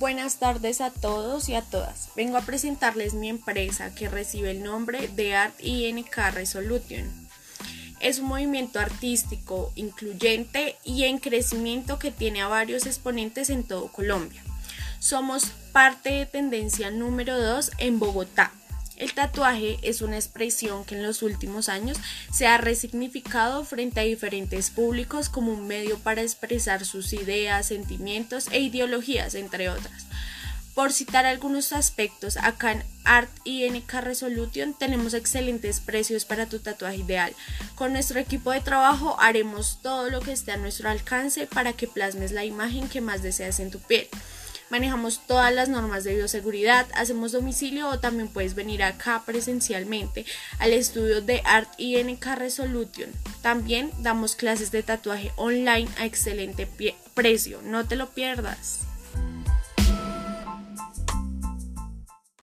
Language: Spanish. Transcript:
Buenas tardes a todos y a todas. Vengo a presentarles mi empresa que recibe el nombre de Art INK Resolution. Es un movimiento artístico incluyente y en crecimiento que tiene a varios exponentes en todo Colombia. Somos parte de tendencia número 2 en Bogotá. El tatuaje es una expresión que en los últimos años se ha resignificado frente a diferentes públicos como un medio para expresar sus ideas, sentimientos e ideologías, entre otras. Por citar algunos aspectos, acá en Art INK Resolution tenemos excelentes precios para tu tatuaje ideal. Con nuestro equipo de trabajo haremos todo lo que esté a nuestro alcance para que plasmes la imagen que más deseas en tu piel manejamos todas las normas de bioseguridad, hacemos domicilio o también puedes venir acá presencialmente al estudio de Art INK Resolution. También damos clases de tatuaje online a excelente precio, no te lo pierdas.